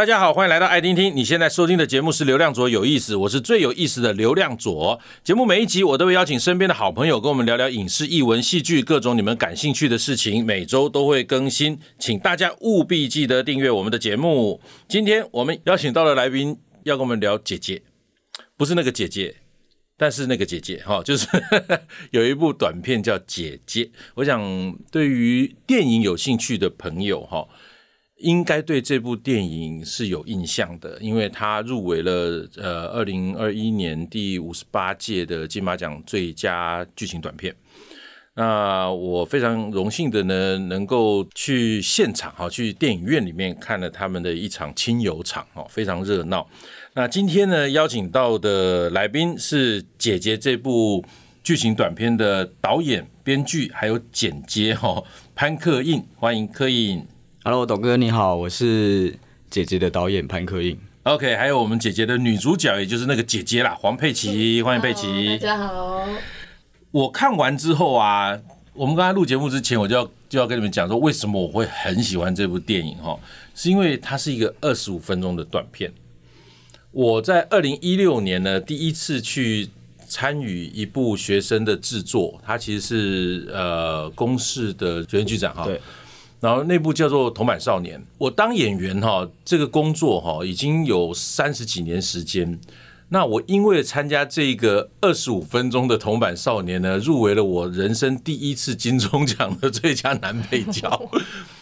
大家好，欢迎来到爱听听。你现在收听的节目是《流量左有意思》，我是最有意思的流量左。节目每一集我都会邀请身边的好朋友跟我们聊聊影视、艺文、戏剧各种你们感兴趣的事情。每周都会更新，请大家务必记得订阅我们的节目。今天我们邀请到的来宾要跟我们聊姐姐，不是那个姐姐，但是那个姐姐哈，就是 有一部短片叫《姐姐》。我想对于电影有兴趣的朋友哈。应该对这部电影是有印象的，因为它入围了呃二零二一年第五十八届的金马奖最佳剧情短片。那我非常荣幸的呢，能够去现场哈，去电影院里面看了他们的一场亲友场哦，非常热闹。那今天呢，邀请到的来宾是《姐姐》这部剧情短片的导演、编剧还有剪接哈，潘克印，欢迎克印。Hello，董哥你好，我是姐姐的导演潘克映。OK，还有我们姐姐的女主角，也就是那个姐姐啦，黄佩琪，欢迎佩琪。大家好。我看完之后啊，我们刚才录节目之前，我就要就要跟你们讲说，为什么我会很喜欢这部电影哈，是因为它是一个二十五分钟的短片。我在二零一六年呢，第一次去参与一部学生的制作，它其实是呃公视的学生剧展哈。对。然后那部叫做《铜板少年》，我当演员哈，这个工作哈已经有三十几年时间。那我因为参加这个二十五分钟的《铜板少年》呢，入围了我人生第一次金钟奖的最佳男配角。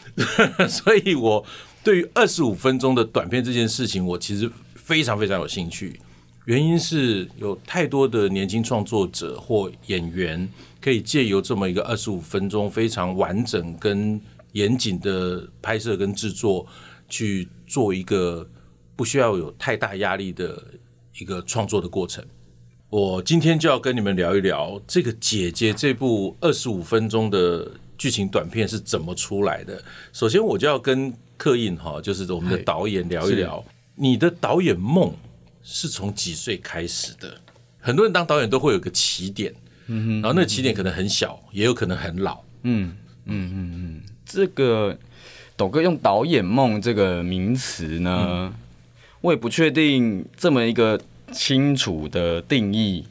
所以我对于二十五分钟的短片这件事情，我其实非常非常有兴趣。原因是有太多的年轻创作者或演员可以借由这么一个二十五分钟非常完整跟严谨的拍摄跟制作，去做一个不需要有太大压力的一个创作的过程。我今天就要跟你们聊一聊这个《姐姐》这部二十五分钟的剧情短片是怎么出来的。首先，我就要跟刻印哈，就是我们的导演聊一聊，你的导演梦是从几岁开始的？很多人当导演都会有个起点，嗯哼，然后那个起点可能很小，也有可能很老，嗯嗯嗯嗯。这个董哥用导演梦这个名词呢，嗯、我也不确定这么一个清楚的定义，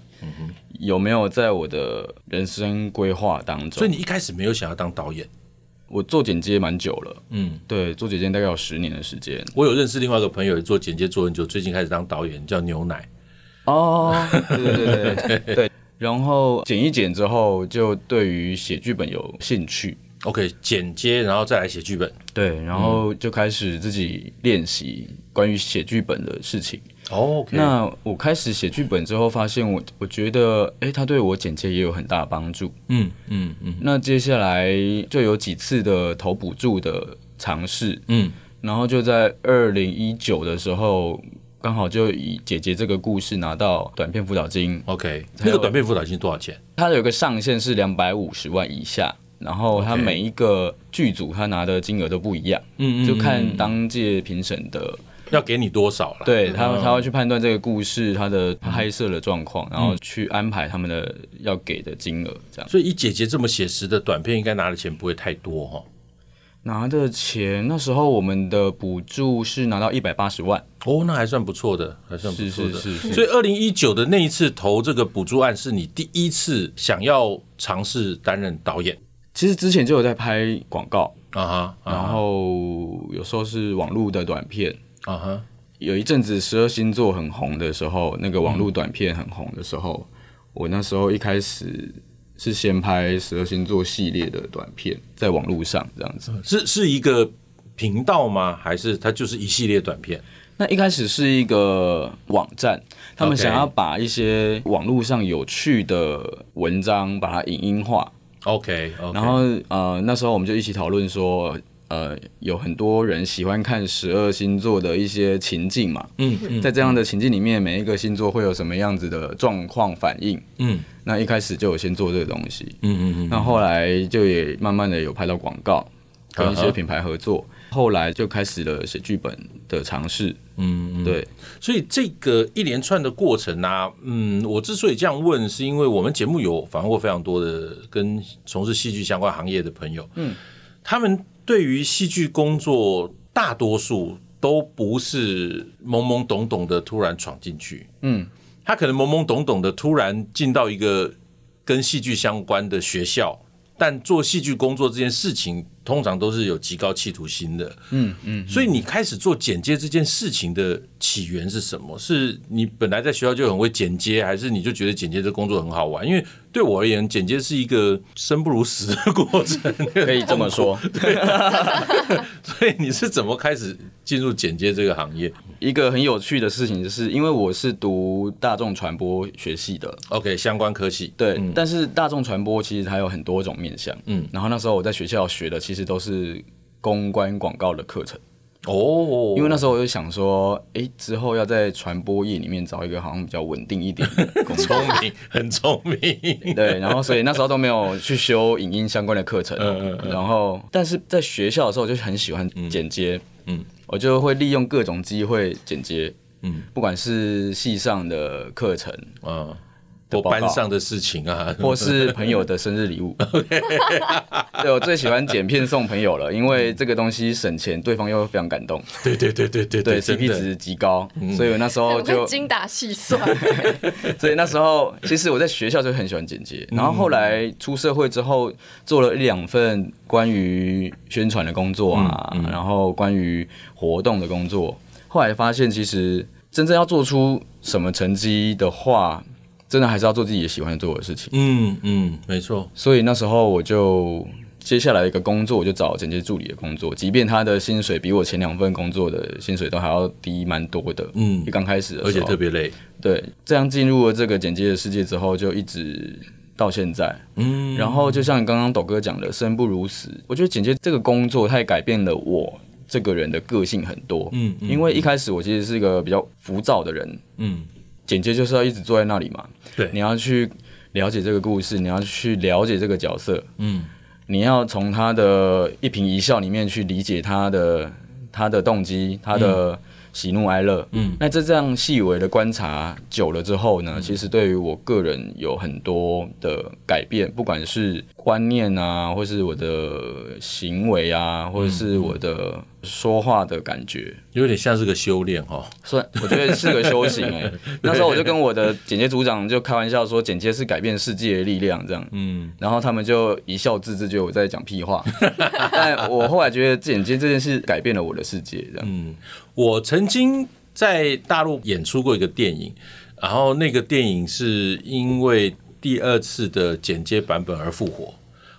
有没有在我的人生规划当中。所以你一开始没有想要当导演？我做剪接蛮久了，嗯，对，做剪接大概有十年的时间。我有认识另外一个朋友做剪接做很久，最近开始当导演，叫牛奶。哦，对对对对 对。然后剪一剪之后，就对于写剧本有兴趣。OK，剪接，然后再来写剧本。对，然后就开始自己练习关于写剧本的事情。哦，OK。那我开始写剧本之后，发现我我觉得，哎，他对我剪接也有很大的帮助。嗯嗯嗯。那接下来就有几次的投补助的尝试。嗯。然后就在二零一九的时候，刚好就以姐姐这个故事拿到短片辅导金。OK，那个短片辅导金多少钱？它有个上限是两百五十万以下。然后他每一个剧组他拿的金额都不一样，嗯，就看当届评审的要给你多少了。对他，他会去判断这个故事他的拍摄的状况，然后去安排他们的要给的金额，这样。所以以姐姐这么写实的短片，应该拿的钱不会太多哈。拿的钱那时候我们的补助是拿到一百八十万，哦，那还算不错的，还算不错的。是是是。所以二零一九的那一次投这个补助案，是你第一次想要尝试担任导演。其实之前就有在拍广告啊哈，然后有时候是网络的短片啊哈。有一阵子十二星座很红的时候，那个网络短片很红的时候，我那时候一开始是先拍十二星座系列的短片，在网络上这样子。是是一个频道吗？还是它就是一系列短片？那一开始是一个网站，他们想要把一些网络上有趣的文章把它影音化。OK，, okay. 然后呃那时候我们就一起讨论说，呃有很多人喜欢看十二星座的一些情境嘛，嗯，嗯在这样的情境里面，每一个星座会有什么样子的状况反应，嗯，那一开始就有先做这个东西，嗯嗯嗯，那后来就也慢慢的有拍到广告，跟一些品牌合作。Uh huh. 后来就开始了写剧本的尝试，嗯，对，所以这个一连串的过程啊，嗯，我之所以这样问，是因为我们节目有访问过非常多的跟从事戏剧相关行业的朋友，嗯，他们对于戏剧工作大多数都不是懵懵懂懂的突然闯进去，嗯，他可能懵懵懂懂的突然进到一个跟戏剧相关的学校，但做戏剧工作这件事情通常都是有极高企图心的，嗯嗯，所以你开始做剪接这件事情的起源是什么？是你本来在学校就很会剪接，还是你就觉得剪接这工作很好玩？因为对我而言，剪接是一个生不如死的过程，可以这么说。对，所以你是怎么开始进入剪接这个行业？一个很有趣的事情就是，因为我是读大众传播学系的，OK，相关科系。对，嗯、但是大众传播其实它有很多种面向，嗯，然后那时候我在学校学的其实都是公关广告的课程。哦，因为那时候我就想说，哎、欸，之后要在传播业里面找一个好像比较稳定一点的工作，聪明，很聪明。对，然后所以那时候都没有去修影音相关的课程。嗯嗯嗯。然后，但是在学校的时候就很喜欢剪接，嗯，我就会利用各种机会剪接，嗯，不管是系上的课程，嗯。我班上的事情啊，或是朋友的生日礼物。对，我最喜欢剪片送朋友了，因为这个东西省钱，对方又非常感动。对对对对对对，CP 值极高，所以我那时候就精打细算。所以那时候其实我在学校就很喜欢剪接，然后后来出社会之后，做了一两份关于宣传的工作啊，然后关于活动的工作，后来发现其实真正要做出什么成绩的话。真的还是要做自己喜欢做的事情。嗯嗯，没错。所以那时候我就接下来一个工作，我就找剪接助理的工作，即便他的薪水比我前两份工作的薪水都还要低蛮多的。嗯，一刚开始的时候，而且特别累。对，这样进入了这个剪接的世界之后，就一直到现在。嗯，然后就像刚刚斗哥讲的，生不如死。我觉得剪接这个工作，它也改变了我这个人的个性很多。嗯，嗯，因为一开始我其实是一个比较浮躁的人。嗯。剪接就是要一直坐在那里嘛，对，你要去了解这个故事，你要去了解这个角色，嗯，你要从他的一颦一笑里面去理解他的他的动机，他的喜怒哀乐，嗯，那这这样细微的观察久了之后呢，嗯，其实对于我个人有很多的改变，不管是观念啊，或是我的行为啊，或者是我的。说话的感觉有点像是个修炼哈，算我觉得是个修行哎。那时候我就跟我的剪接组长就开玩笑说，剪接是改变世界的力量这样。嗯，然后他们就一笑置之，觉得我在讲屁话。但我后来觉得剪接这件事改变了我的世界这样。嗯，我曾经在大陆演出过一个电影，然后那个电影是因为第二次的剪接版本而复活。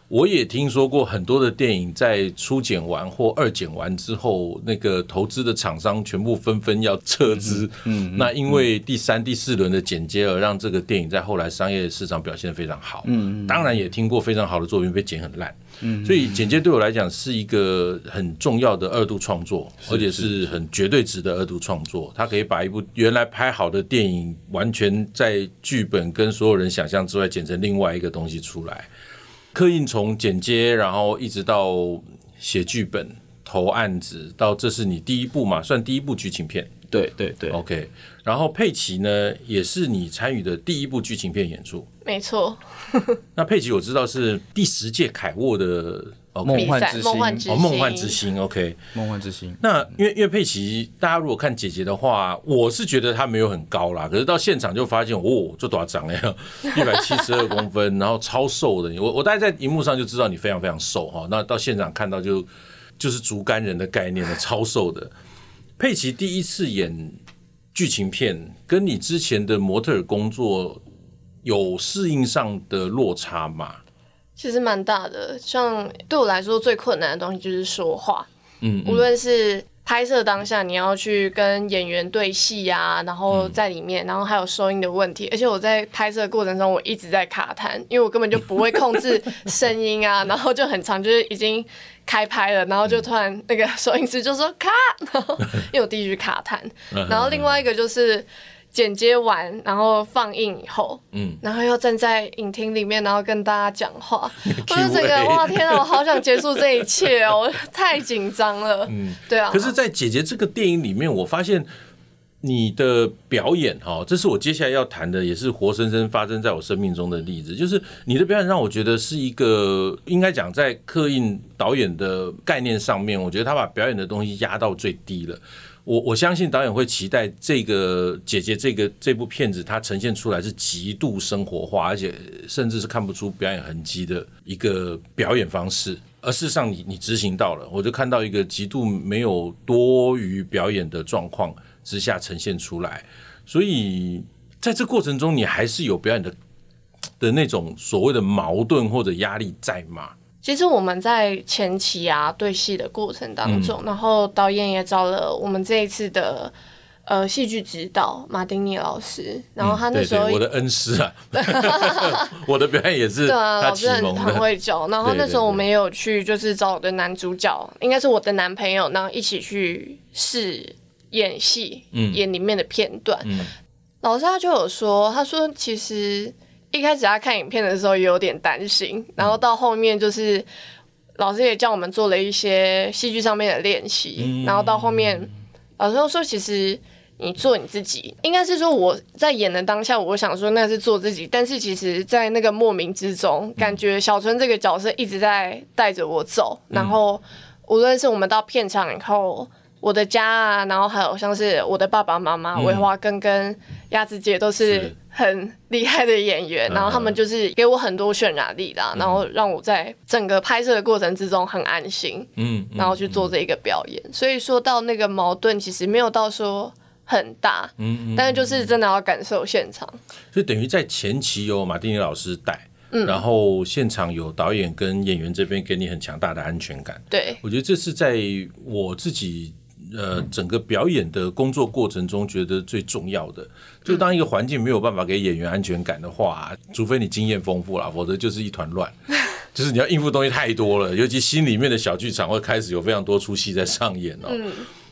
我也听说过很多的电影在初剪完或二剪完之后，那个投资的厂商全部纷纷要撤资。嗯，嗯，那因为第三、第四轮的剪接而让这个电影在后来商业市场表现得非常好。嗯，当然也听过非常好的作品被剪很烂。嗯，所以剪接对我来讲是一个很重要的二度创作，而且是很绝对值的二度创作。它可以把一部原来拍好的电影，完全在剧本跟所有人想象之外，剪成另外一个东西出来。刻印从剪接，然后一直到写剧本、投案子，到这是你第一部嘛，算第一部剧情片。对对对，OK。然后佩奇呢，也是你参与的第一部剧情片演出。没错。那佩奇我知道是第十届凯沃的。梦幻之星，哦，梦幻之星，OK，梦幻之星。那因为因为佩奇，大家如果看姐姐的话，我是觉得她没有很高啦，可是到现场就发现，哦，这多少长呀，一百七十二公分，然后超瘦的。我我大概在荧幕上就知道你非常非常瘦哈，那到现场看到就就是竹竿人的概念的超瘦的。佩奇第一次演剧情片，跟你之前的模特儿工作有适应上的落差吗？其实蛮大的，像对我来说最困难的东西就是说话，嗯，嗯，无论是拍摄当下你要去跟演员对戏啊，然后在里面，然后还有收音的问题，而且我在拍摄过程中我一直在卡痰，因为我根本就不会控制声音啊，然后就很长，就是已经开拍了，然后就突然那个收音师就说卡，然后因为我第一句卡痰，然后另外一个就是。剪接完，然后放映以后，嗯，然后又站在影厅里面，然后跟大家讲话，我就这个哇天啊，我好想结束这一切哦，太紧张了，嗯，对啊。可是，在姐姐这个电影里面，我发现你的表演哈，这是我接下来要谈的，也是活生生发生在我生命中的例子。就是你的表演让我觉得是一个，应该讲在刻印导演的概念上面，我觉得他把表演的东西压到最低了。我我相信导演会期待这个姐姐这个这部片子，它呈现出来是极度生活化，而且甚至是看不出表演痕迹的一个表演方式。而事实上你，你执行到了，我就看到一个极度没有多余表演的状况。之下呈现出来，所以在这过程中，你还是有表演的的那种所谓的矛盾或者压力在吗？其实我们在前期啊对戏的过程当中，嗯、然后导演也找了我们这一次的呃戏剧指导马丁尼老师，然后他那时候、我的恩师啊，我的表演也是 对啊，他老师很很会教。然后那时候我们也有去，就是找我的男主角，应该是我的男朋友，然后一起去试。演戏，演里面的片段，嗯嗯、老师他就有说，他说其实一开始他看影片的时候也有点担心，然后到后面就是老师也叫我们做了一些戏剧上面的练习，嗯、然后到后面老师又说，其实你做你自己，应该是说我在演的当下，我想说那是做自己，但是其实在那个莫名之中，感觉小春这个角色一直在带着我走，然后无论是我们到片场以后。我的家啊，然后还有像是我的爸爸妈妈，维华根跟鸭子姐都是很厉害的演员，然后他们就是给我很多渲染力啦，然后让我在整个拍摄的过程之中很安心，嗯，然后去做这一个表演。所以说到那个矛盾，其实没有到说很大，嗯，但是就是真的要感受现场。就等于在前期有马丁尼老师带，嗯，然后现场有导演跟演员这边给你很强大的安全感。对，我觉得这是在我自己。呃，整个表演的工作过程中，觉得最重要的，就当一个环境没有办法给演员安全感的话，除非你经验丰富了，否则就是一团乱，就是你要应付东西太多了，尤其心里面的小剧场会开始有非常多出戏在上演哦。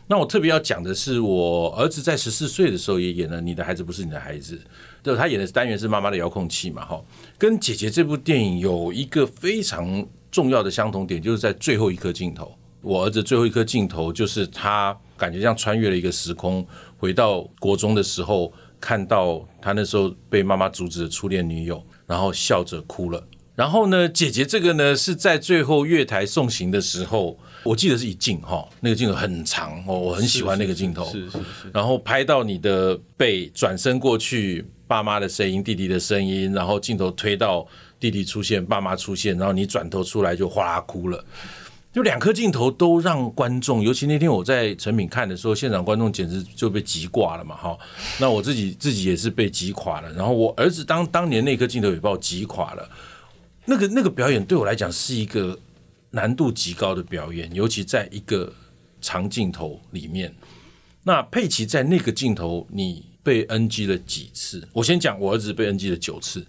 那我特别要讲的是，我儿子在十四岁的时候也演了《你的孩子不是你的孩子》，对，他演的单元是妈妈的遥控器嘛，哈，跟姐姐这部电影有一个非常重要的相同点，就是在最后一颗镜头。我儿子最后一颗镜头，就是他感觉像穿越了一个时空，回到国中的时候，看到他那时候被妈妈阻止的初恋女友，然后笑着哭了。然后呢，姐姐这个呢是在最后月台送行的时候，我记得是一镜哈，那个镜头很长哦，我很喜欢那个镜头。是是是。然后拍到你的背，转身过去，爸妈的声音，弟弟的声音，然后镜头推到弟弟出现，爸妈出现，然后你转头出来就哗啦哭了。就两颗镜头都让观众，尤其那天我在成品看的时候，现场观众简直就被挤挂了嘛！哈，那我自己自己也是被挤垮了。然后我儿子当当年那颗镜头也把我挤垮了。那个那个表演对我来讲是一个难度极高的表演，尤其在一个长镜头里面。那佩奇在那个镜头，你被 NG 了几次？我先讲，我儿子被 NG 了九次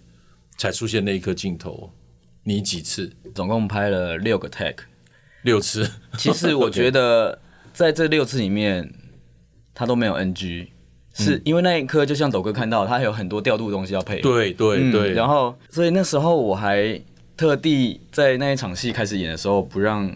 才出现那一颗镜头，你几次？总共拍了六个 take。六次，其实我觉得在这六次里面，他都没有 NG，是因为那一刻就像斗哥看到，他还有很多调度的东西要配。对对对，然后所以那时候我还特地在那一场戏开始演的时候，不让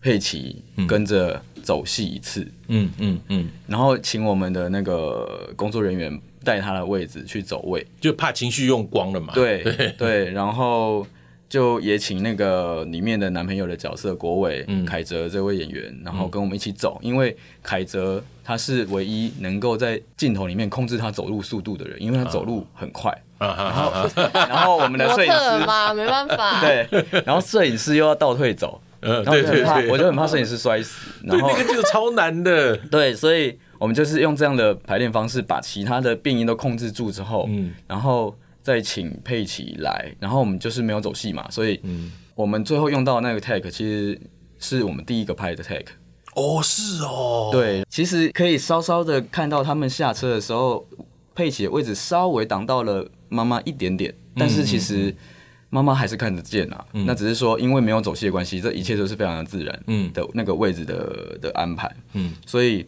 佩奇跟着走戏一次。嗯嗯嗯，然后请我们的那个工作人员带他的位置去走位，就怕情绪用光了嘛。对对对，然后。就也请那个里面的男朋友的角色国伟凯泽这位演员，然后跟我们一起走，因为凯泽他是唯一能够在镜头里面控制他走路速度的人，因为他走路很快。然后，然后我们的摄影师嘛，没办法。对，然后摄影师又要倒退走，嗯，对对对，我就很怕摄影师摔死。然后那个就超难的。对，所以我们就是用这样的排练方式，把其他的变音都控制住之后，嗯，然后。再请佩奇来，然后我们就是没有走戏嘛，所以我们最后用到那个 take 其实是我们第一个拍的 take。哦，是哦。对，其实可以稍稍的看到他们下车的时候，佩奇的位置稍微挡到了妈妈一点点，但是其实妈妈还是看得见啊。嗯、那只是说因为没有走戏的关系，这一切都是非常的自然。嗯。的那个位置的的安排。嗯。所以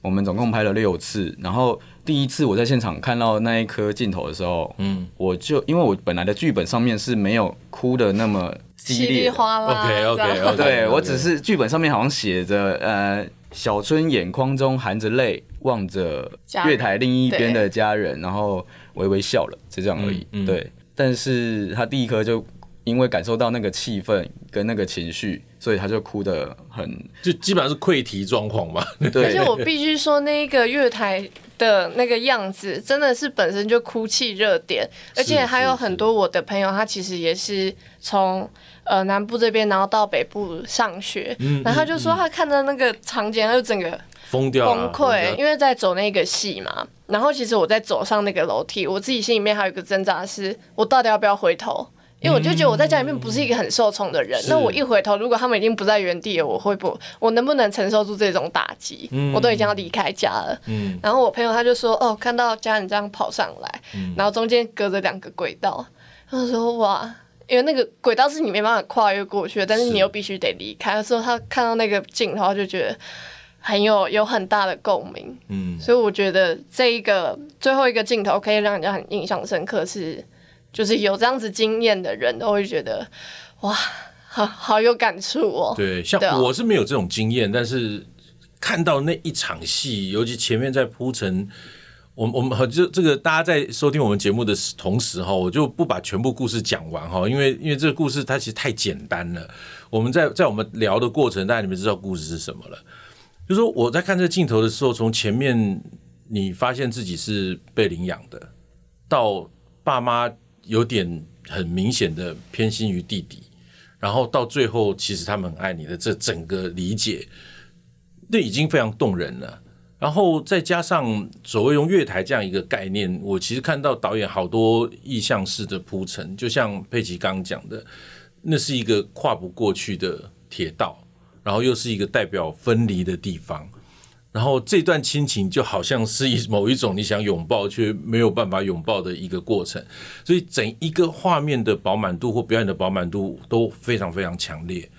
我们总共拍了六次，然后。第一次我在现场看到那一颗镜头的时候，嗯，我就因为我本来的剧本上面是没有哭的那么激烈，OK OK OK，对，我只是剧本上面好像写着呃，小春眼眶中含着泪，望着月台另一边的家人，然后微微笑了，就这样而已。嗯嗯、对，但是他第一颗就因为感受到那个气氛跟那个情绪，所以他就哭得很，就基本上是溃堤状况嘛。对，而且我必须说，那个月台的那个样子真的是本身就哭泣热点，而且还有很多我的朋友，他其实也是从呃南部这边，然后到北部上学，嗯、然后他就说他看到那个场景，他就整个。疯掉崩溃，因为在走那个戏嘛。然后其实我在走上那个楼梯，我自己心里面还有一个挣扎是，我到底要不要回头？因为我就觉得我在家里面不是一个很受宠的人。那、嗯、我一回头，如果他们已经不在原地了，我会不？我能不能承受住这种打击？嗯、我都已经要离开家了。嗯、然后我朋友他就说：“哦，看到家人这样跑上来，嗯、然后中间隔着两个轨道。”他说：“哇，因为那个轨道是你没办法跨越过去的，但是你又必须得离开。”他说他看到那个镜头，就觉得。很有有很大的共鸣，嗯，所以我觉得这一个最后一个镜头可以让人家很印象深刻是，是就是有这样子经验的人都会觉得哇，好好有感触哦。对，像我是没有这种经验，但是看到那一场戏，尤其前面在铺陈，我我们就这个大家在收听我们节目的同时哈，我就不把全部故事讲完哈，因为因为这个故事它其实太简单了，我们在在我们聊的过程，大家你们知道故事是什么了。就说我在看这个镜头的时候，从前面你发现自己是被领养的，到爸妈有点很明显的偏心于弟弟，然后到最后其实他们很爱你的这整个理解，那已经非常动人了。然后再加上所谓用月台这样一个概念，我其实看到导演好多意象式的铺陈，就像佩奇刚刚讲的，那是一个跨不过去的铁道。然后又是一个代表分离的地方，然后这段亲情就好像是一某一种你想拥抱却没有办法拥抱的一个过程，所以整一个画面的饱满度或表演的饱满度都非常非常强烈。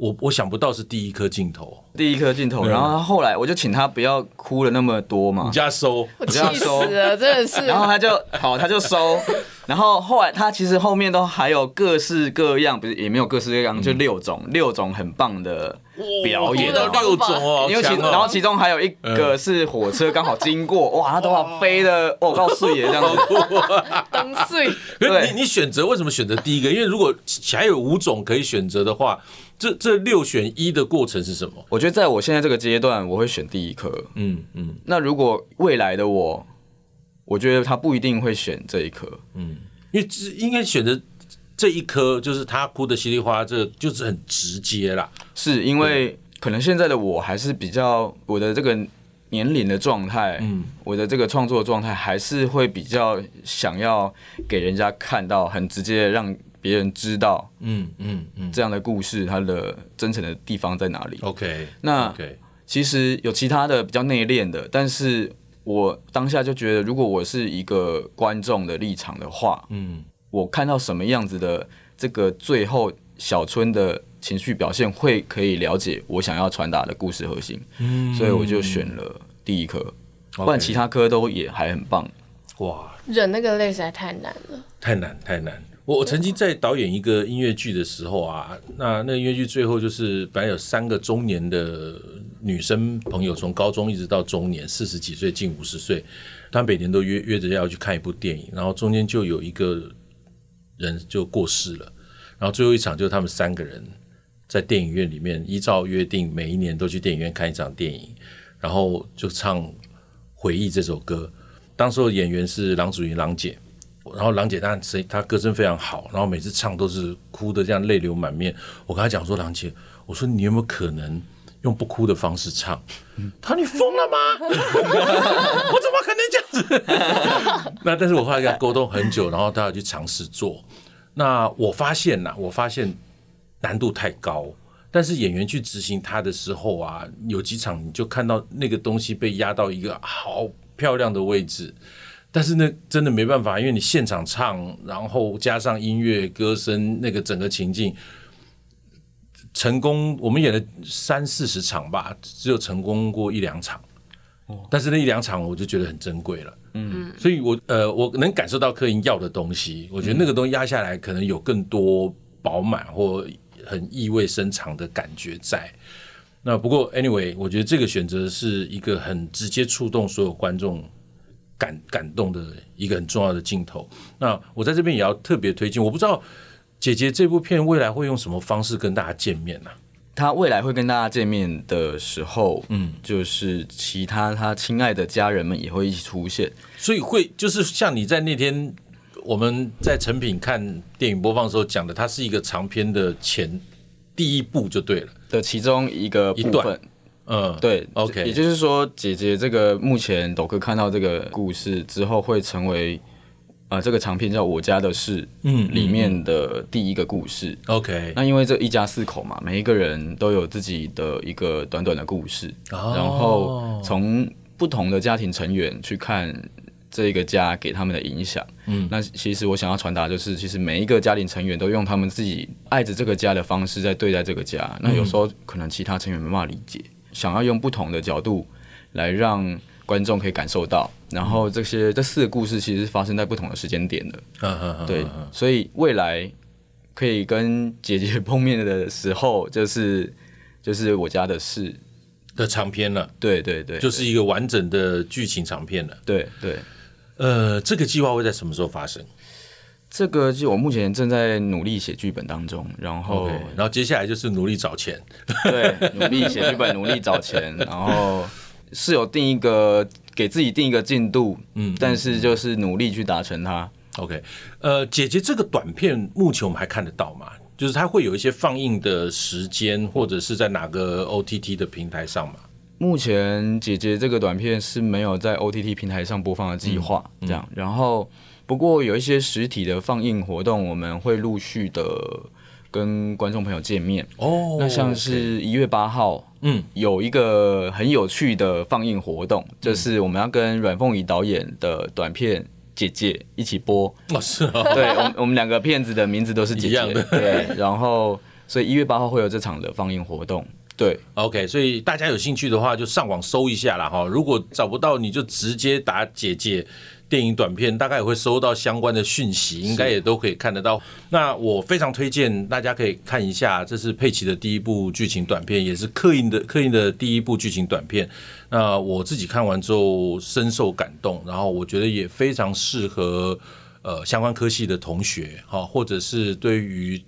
我我想不到是第一颗镜头，第一颗镜头，然后后来我就请他不要哭了那么多嘛，你叫他收，我气死了，真的是。然后他就好，他就收。然后后来他其实后面都还有各式各样，不是也没有各式各样，就六种六种很棒的表演，六种哦，因为其然后其中还有一个是火车刚好经过，哇，他头发飞的哦，告碎耶这样子，灯碎。对，你你选择为什么选择第一个？因为如果还有五种可以选择的话。这这六选一的过程是什么？我觉得在我现在这个阶段，我会选第一颗。嗯嗯。那如果未来的我，我觉得他不一定会选这一颗。嗯，因为这应该选择这一颗，就是他哭的稀里哗啦，这就是很直接啦。是因为可能现在的我还是比较我的这个年龄的状态，嗯，我的这个创作状态还是会比较想要给人家看到很直接的让。别人知道，嗯嗯嗯，这样的故事它的真诚的地方在哪里？OK，那其实有其他的比较内敛的，但是我当下就觉得，如果我是一个观众的立场的话，嗯，我看到什么样子的这个最后小春的情绪表现，会可以了解我想要传达的故事核心，嗯，所以我就选了第一科，不然其他科都也还很棒。哇，忍那个泪实在太难了，太难太难。我我曾经在导演一个音乐剧的时候啊，那那音乐剧最后就是本来有三个中年的女生朋友，从高中一直到中年，四十几岁近五十岁，他们每年都约约着要去看一部电影，然后中间就有一个人就过世了，然后最后一场就是他们三个人在电影院里面依照约定，每一年都去电影院看一场电影，然后就唱《回忆》这首歌，当时候演员是郎祖筠郎姐。然后郎姐她声她歌声非常好，然后每次唱都是哭得这样泪流满面。我跟她讲说，郎姐，我说你有没有可能用不哭的方式唱？她说你疯了吗？我怎么可能这样子？那但是我后来跟她沟通很久，然后她要去尝试做。那我发现呐，我发现难度太高。但是演员去执行它的时候啊，有几场你就看到那个东西被压到一个好漂亮的位置。但是那真的没办法，因为你现场唱，然后加上音乐、歌声，那个整个情境成功。我们演了三四十场吧，只有成功过一两场。但是那一两场我就觉得很珍贵了。嗯，所以我呃，我能感受到客人要的东西，我觉得那个东西压下来，可能有更多饱满或很意味深长的感觉在。那不过 anyway，我觉得这个选择是一个很直接触动所有观众感感动的一个很重要的镜头。那我在这边也要特别推荐，我不知道姐姐这部片未来会用什么方式跟大家见面呢、啊？他未来会跟大家见面的时候，嗯，就是其他她亲爱的家人们也会一起出现，所以会就是像你在那天我们在成品看电影播放的时候讲的，它是一个长篇的前第一部就对了。的其中一个部分，嗯，对，OK，也就是说，姐姐这个目前斗哥看到这个故事之后会成为。啊、呃，这个长片叫《我家的事》，嗯，里面的第一个故事。OK，那因为这一家四口嘛，每一个人都有自己的一个短短的故事，哦、然后从不同的家庭成员去看这个家给他们的影响。嗯，那其实我想要传达就是，其实每一个家庭成员都用他们自己爱着这个家的方式在对待这个家。那有时候可能其他成员没办法理解，嗯、想要用不同的角度来让。观众可以感受到，然后这些这四个故事其实是发生在不同的时间点的，嗯、对，所以未来可以跟姐姐碰面的时候，就是就是我家的事。的长篇了，对对对，就是一个完整的剧情长篇了，对对，呃，这个计划会在什么时候发生？这个就我目前正在努力写剧本当中，然后，okay, 然后接下来就是努力找钱，对，努力写剧本，努力找钱，然后。是有定一个给自己定一个进度，嗯，但是就是努力去达成它。OK，呃，姐姐这个短片目前我们还看得到吗？就是它会有一些放映的时间，或者是在哪个 OTT 的平台上吗？目前姐姐这个短片是没有在 OTT 平台上播放的计划，嗯、这样。然后不过有一些实体的放映活动，我们会陆续的。跟观众朋友见面。哦，oh, 那像是一月八号，嗯，有一个很有趣的放映活动，嗯、就是我们要跟阮凤仪导演的短片《姐姐》一起播。哦，是哦，对，我们我们两个片子的名字都是姐姐，一样。的对，然后所以一月八号会有这场的放映活动，对，OK，所以大家有兴趣的话就上网搜一下啦哈，如果找不到你就直接打姐姐。电影短片大概也会收到相关的讯息，应该也都可以看得到。那我非常推荐大家可以看一下，这是佩奇的第一部剧情短片，也是刻印的刻印的第一部剧情短片。那我自己看完之后深受感动，然后我觉得也非常适合呃相关科系的同学哈，或者是对于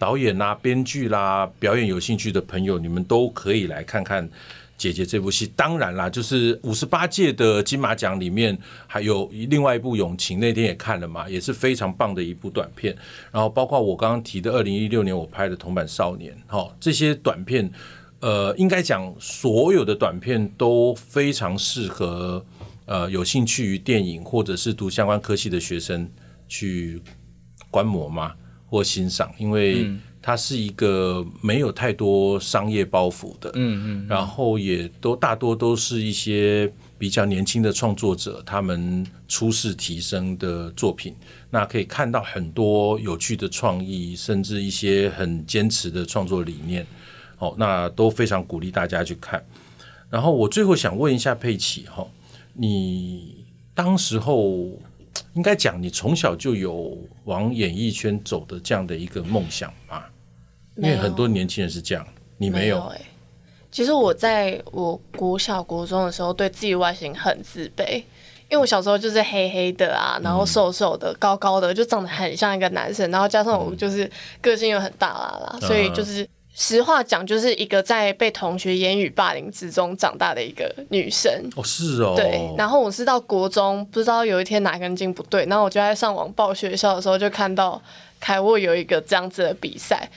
导演啦、编剧啦、表演有兴趣的朋友，你们都可以来看看。姐姐这部戏，当然啦，就是五十八届的金马奖里面还有另外一部《勇情》，那天也看了嘛，也是非常棒的一部短片。然后包括我刚刚提的二零一六年我拍的《铜板少年》，哈，这些短片，呃，应该讲所有的短片都非常适合呃有兴趣于电影或者是读相关科系的学生去观摩嘛或欣赏，因为。它是一个没有太多商业包袱的，嗯嗯，然后也都大多都是一些比较年轻的创作者，他们初试提升的作品，那可以看到很多有趣的创意，甚至一些很坚持的创作理念，哦，那都非常鼓励大家去看。然后我最后想问一下佩奇哈，你当时候应该讲你从小就有往演艺圈走的这样的一个梦想吗？因为很多年轻人是这样，你没有？哎、欸，其实我在我国小国中的时候，对自己外形很自卑，因为我小时候就是黑黑的啊，然后瘦瘦的、嗯、高高的，就长得很像一个男生，然后加上我就是个性又很大啦啦，嗯、所以就是实话讲，就是一个在被同学言语霸凌之中长大的一个女生。哦，是哦。对，然后我是到国中，不知道有一天哪根筋不对，然后我就在上网报学校的时候，就看到凯沃有一个这样子的比赛。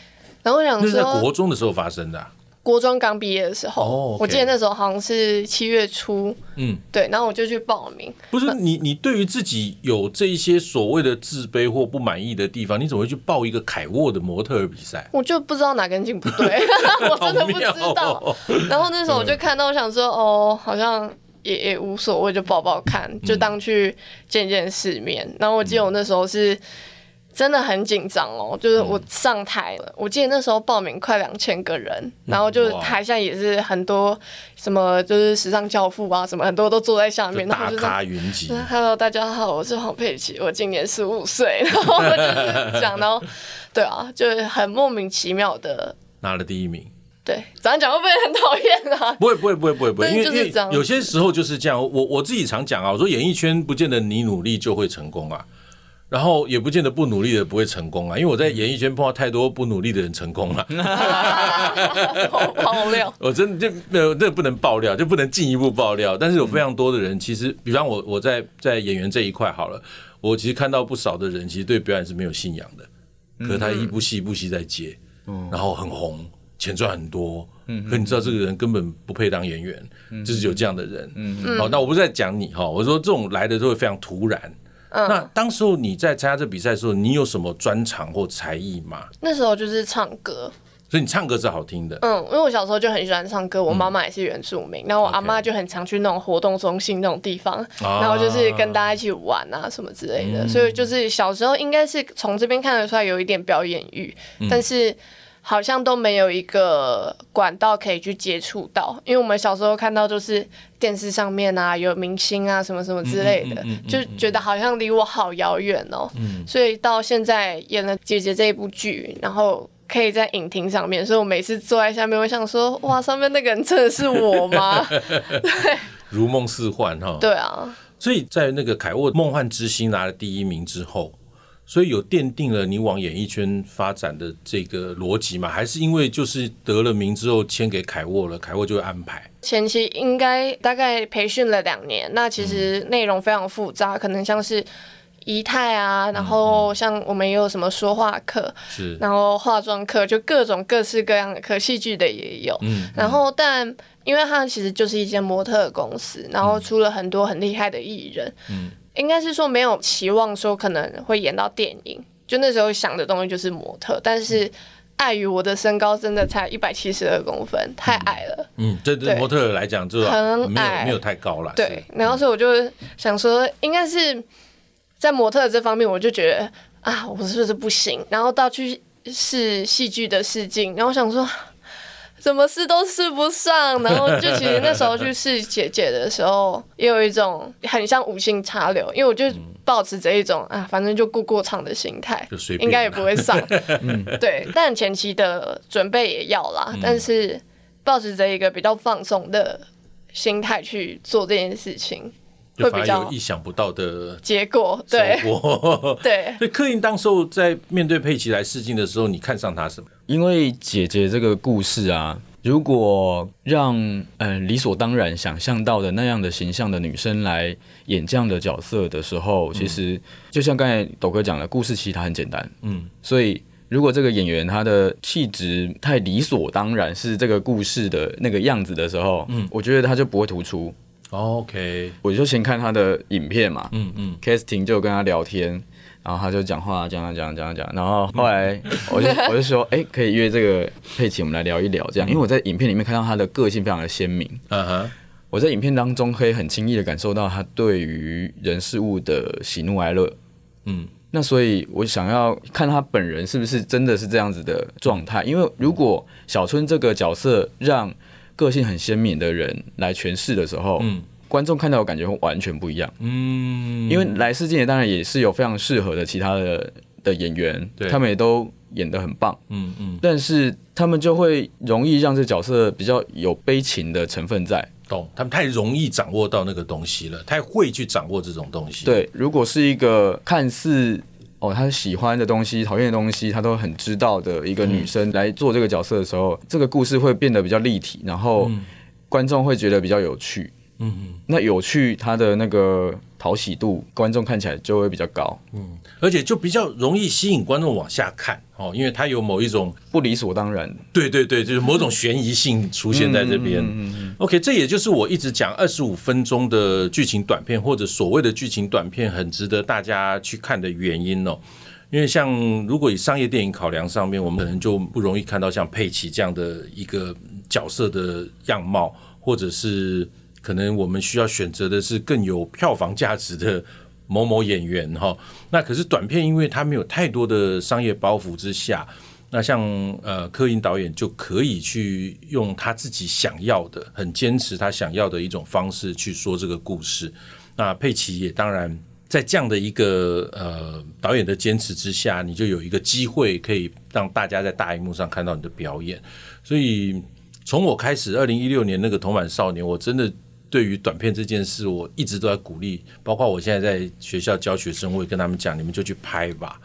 然后我想说，那是在国中的时候发生的、啊。国中刚毕业的时候，oh, okay. 我记得那时候好像是七月初，嗯，对。然后我就去报名。不是你，你对于自己有这一些所谓的自卑或不满意的地方，你怎么会去报一个凯沃的模特儿比赛？我就不知道哪根筋不对，我真的不知道。哦、然后那时候我就看到，我想说，嗯、哦，好像也也无所谓，就报报看，就当去见见世面。嗯、然后我记得我那时候是。真的很紧张哦，就是我上台了，嗯、我记得那时候报名快两千个人，嗯、然后就台下也是很多什么，就是时尚教父啊，什么很多都坐在下面，大咖云集。Hello，大家好，我是黄佩琪，我今年十五岁，然后就是讲，然后对啊，就是很莫名其妙的拿了第一名。对，早上讲会不会很讨厌啊？不会，不会，不会，不会，因为有些时候就是这样。我我自己常讲啊，我说演艺圈不见得你努力就会成功啊。然后也不见得不努力的不会成功啊，因为我在演艺圈碰到太多不努力的人成功了。爆料，我真的就没有，这不能爆料，就不能进一步爆料。但是有非常多的人，其实，比方我我在在演员这一块好了，我其实看到不少的人，其实对表演是没有信仰的，可是他一部戏一部戏在接，然后很红，钱赚很多，可你知道这个人根本不配当演员，就是有这样的人。好，那我不是在讲你哈，我说这种来的都会非常突然。嗯、那当时候你在参加这比赛的时候，你有什么专长或才艺吗？那时候就是唱歌，所以你唱歌是好听的。嗯，因为我小时候就很喜欢唱歌，我妈妈也是原住民，嗯、然后我阿妈就很常去那种活动中心那种地方，啊、然后就是跟大家一起玩啊什么之类的，嗯、所以就是小时候应该是从这边看得出来有一点表演欲，嗯、但是。好像都没有一个管道可以去接触到，因为我们小时候看到就是电视上面啊，有明星啊什么什么之类的，就觉得好像离我好遥远哦。所以到现在演了姐姐这一部剧，然后可以在影厅上面，所以我每次坐在下面，我想说，哇，上面那个人真的是我吗？对，如梦似幻哈。对啊，所以在那个凯沃梦幻之星拿了第一名之后。所以有奠定了你往演艺圈发展的这个逻辑吗？还是因为就是得了名之后签给凯沃了，凯沃就会安排？前期应该大概培训了两年，那其实内容非常复杂，嗯、可能像是仪态啊，然后像我们也有什么说话课，是、嗯，然后化妆课，就各种各式各样的课，戏剧的也有。嗯，嗯然后但因为它其实就是一间模特公司，然后出了很多很厉害的艺人。嗯。应该是说没有期望说可能会演到电影，就那时候想的东西就是模特，但是碍于我的身高真的才一百七十二公分，太矮了。嗯，这对模特来讲就很矮，没有太高了。对，然后所以我就想说，应该是在模特这方面，我就觉得啊，我是不是不行？然后到去试戏剧的试镜，然后想说。什么事都试不上，然后就其实那时候去试姐姐的时候，也有一种很像无心插柳，因为我就抱持着一种啊，反正就过过场的心态，应该也不会上。对，但前期的准备也要啦，但是抱持着一个比较放松的心态去做这件事情，会比较意想不到的结果。对，对。所以克林当时候在面对佩奇来试镜的时候，你看上他什么？因为姐姐这个故事啊，如果让嗯、呃、理所当然想象到的那样的形象的女生来演这样的角色的时候，其实就像刚才斗哥讲的，故事其实它很简单，嗯，所以如果这个演员他的气质太理所当然是这个故事的那个样子的时候，嗯，我觉得他就不会突出。OK，我就先看他的影片嘛，嗯嗯，casting 就跟他聊天。然后他就讲话，讲讲讲讲讲，然后后来 我就我就说，哎、欸，可以约这个佩奇，我们来聊一聊，这样，因为我在影片里面看到他的个性非常的鲜明，嗯哼，我在影片当中可以很轻易的感受到他对于人事物的喜怒哀乐，嗯，那所以我想要看他本人是不是真的是这样子的状态，因为如果小春这个角色让个性很鲜明的人来诠释的时候，嗯。观众看到的感觉会完全不一样，嗯，因为来世镜也当然也是有非常适合的其他的的演员，对。他们也都演得很棒，嗯嗯，嗯但是他们就会容易让这角色比较有悲情的成分在，懂？他们太容易掌握到那个东西了，太会去掌握这种东西。对，如果是一个看似哦他喜欢的东西、讨厌的东西，他都很知道的一个女生来做这个角色的时候，嗯、这个故事会变得比较立体，然后观众会觉得比较有趣。嗯嗯，那有趣，它的那个讨喜度，观众看起来就会比较高。嗯，而且就比较容易吸引观众往下看哦，因为它有某一种不理所当然。对对对，就是某种悬疑性出现在这边。嗯嗯 OK，这也就是我一直讲二十五分钟的剧情短片，或者所谓的剧情短片，很值得大家去看的原因哦。因为像如果以商业电影考量上面，我们可能就不容易看到像佩奇这样的一个角色的样貌，或者是。可能我们需要选择的是更有票房价值的某某演员哈，那可是短片，因为它没有太多的商业包袱之下，那像呃克殷导演就可以去用他自己想要的，很坚持他想要的一种方式去说这个故事。那佩奇也当然在这样的一个呃导演的坚持之下，你就有一个机会可以让大家在大荧幕上看到你的表演，所以。从我开始，二零一六年那个铜板少年，我真的对于短片这件事，我一直都在鼓励。包括我现在在学校教学生，我也跟他们讲，你们就去拍吧，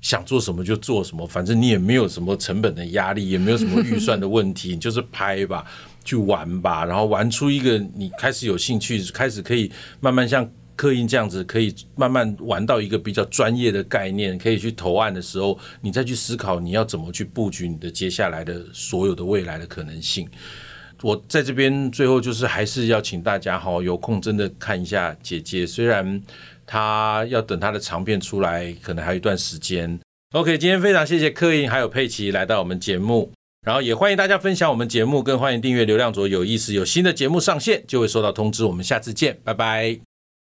想做什么就做什么，反正你也没有什么成本的压力，也没有什么预算的问题，就是拍吧，去玩吧，然后玩出一个你开始有兴趣，开始可以慢慢像。刻印这样子可以慢慢玩到一个比较专业的概念，可以去投案的时候，你再去思考你要怎么去布局你的接下来的所有的未来的可能性。我在这边最后就是还是要请大家哈，有空真的看一下姐姐，虽然她要等她的长片出来，可能还有一段时间。OK，今天非常谢谢刻印还有佩奇来到我们节目，然后也欢迎大家分享我们节目，更欢迎订阅流量左有意思，有新的节目上线就会收到通知。我们下次见，拜拜。